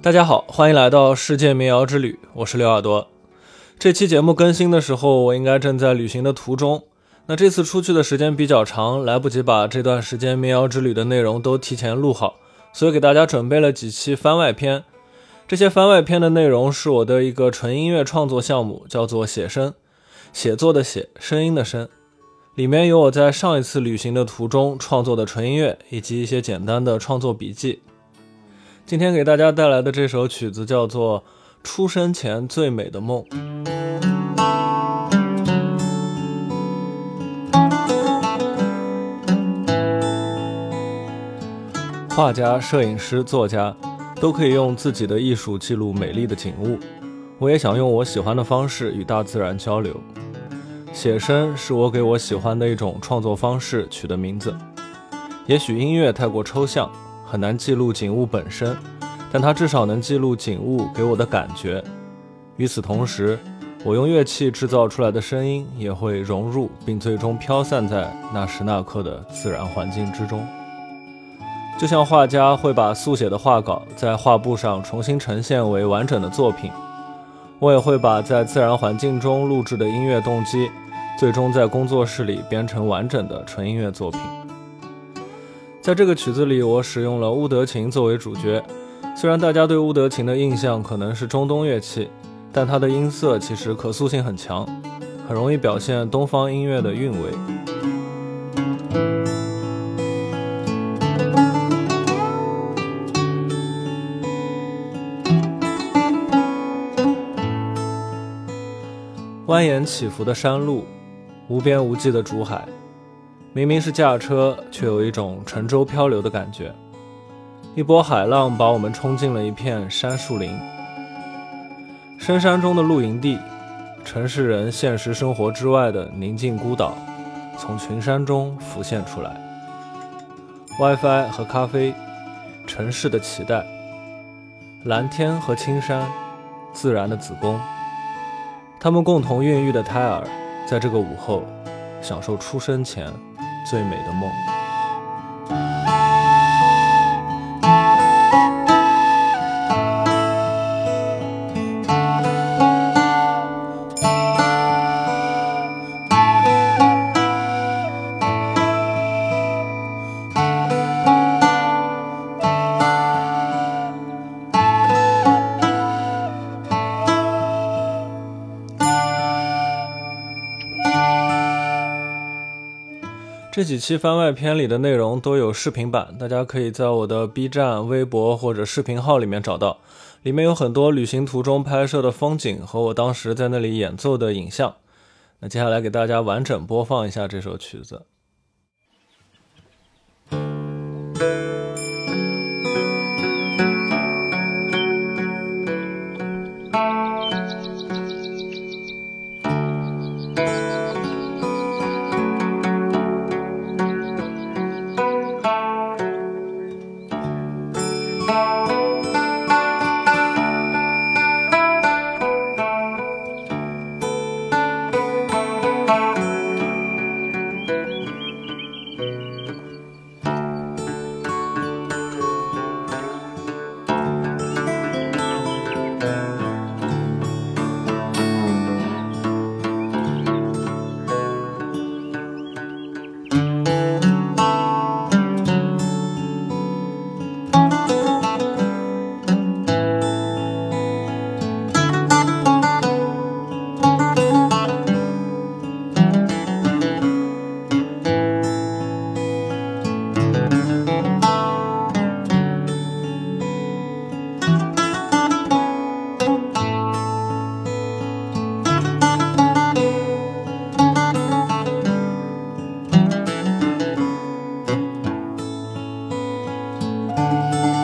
大家好，欢迎来到世界民谣之旅，我是刘耳朵。这期节目更新的时候，我应该正在旅行的途中。那这次出去的时间比较长，来不及把这段时间民谣之旅的内容都提前录好，所以给大家准备了几期番外篇。这些番外篇的内容是我的一个纯音乐创作项目，叫做写生，写作的写，声音的声。里面有我在上一次旅行的途中创作的纯音乐，以及一些简单的创作笔记。今天给大家带来的这首曲子叫做《出生前最美的梦》。画家、摄影师、作家都可以用自己的艺术记录美丽的景物。我也想用我喜欢的方式与大自然交流。写生是我给我喜欢的一种创作方式取的名字。也许音乐太过抽象。很难记录景物本身，但它至少能记录景物给我的感觉。与此同时，我用乐器制造出来的声音也会融入并最终飘散在那时那刻的自然环境之中。就像画家会把速写的画稿在画布上重新呈现为完整的作品，我也会把在自然环境中录制的音乐动机，最终在工作室里编成完整的纯音乐作品。在这个曲子里，我使用了乌德琴作为主角。虽然大家对乌德琴的印象可能是中东乐器，但它的音色其实可塑性很强，很容易表现东方音乐的韵味。蜿蜒起伏的山路，无边无际的竹海。明明是驾车，却有一种乘舟漂流的感觉。一波海浪把我们冲进了一片杉树林，深山中的露营地，城市人现实生活之外的宁静孤岛，从群山中浮现出来。WiFi 和咖啡，城市的脐带，蓝天和青山，自然的子宫，他们共同孕育的胎儿，在这个午后，享受出生前。最美的梦。这几期番外篇里的内容都有视频版大家可以在我的 b 站微博或者视频号里面找到里面有很多旅行途中拍摄的风景和我当时在那里演奏的影像。那接下来给大家完整播放一下这首曲子。Música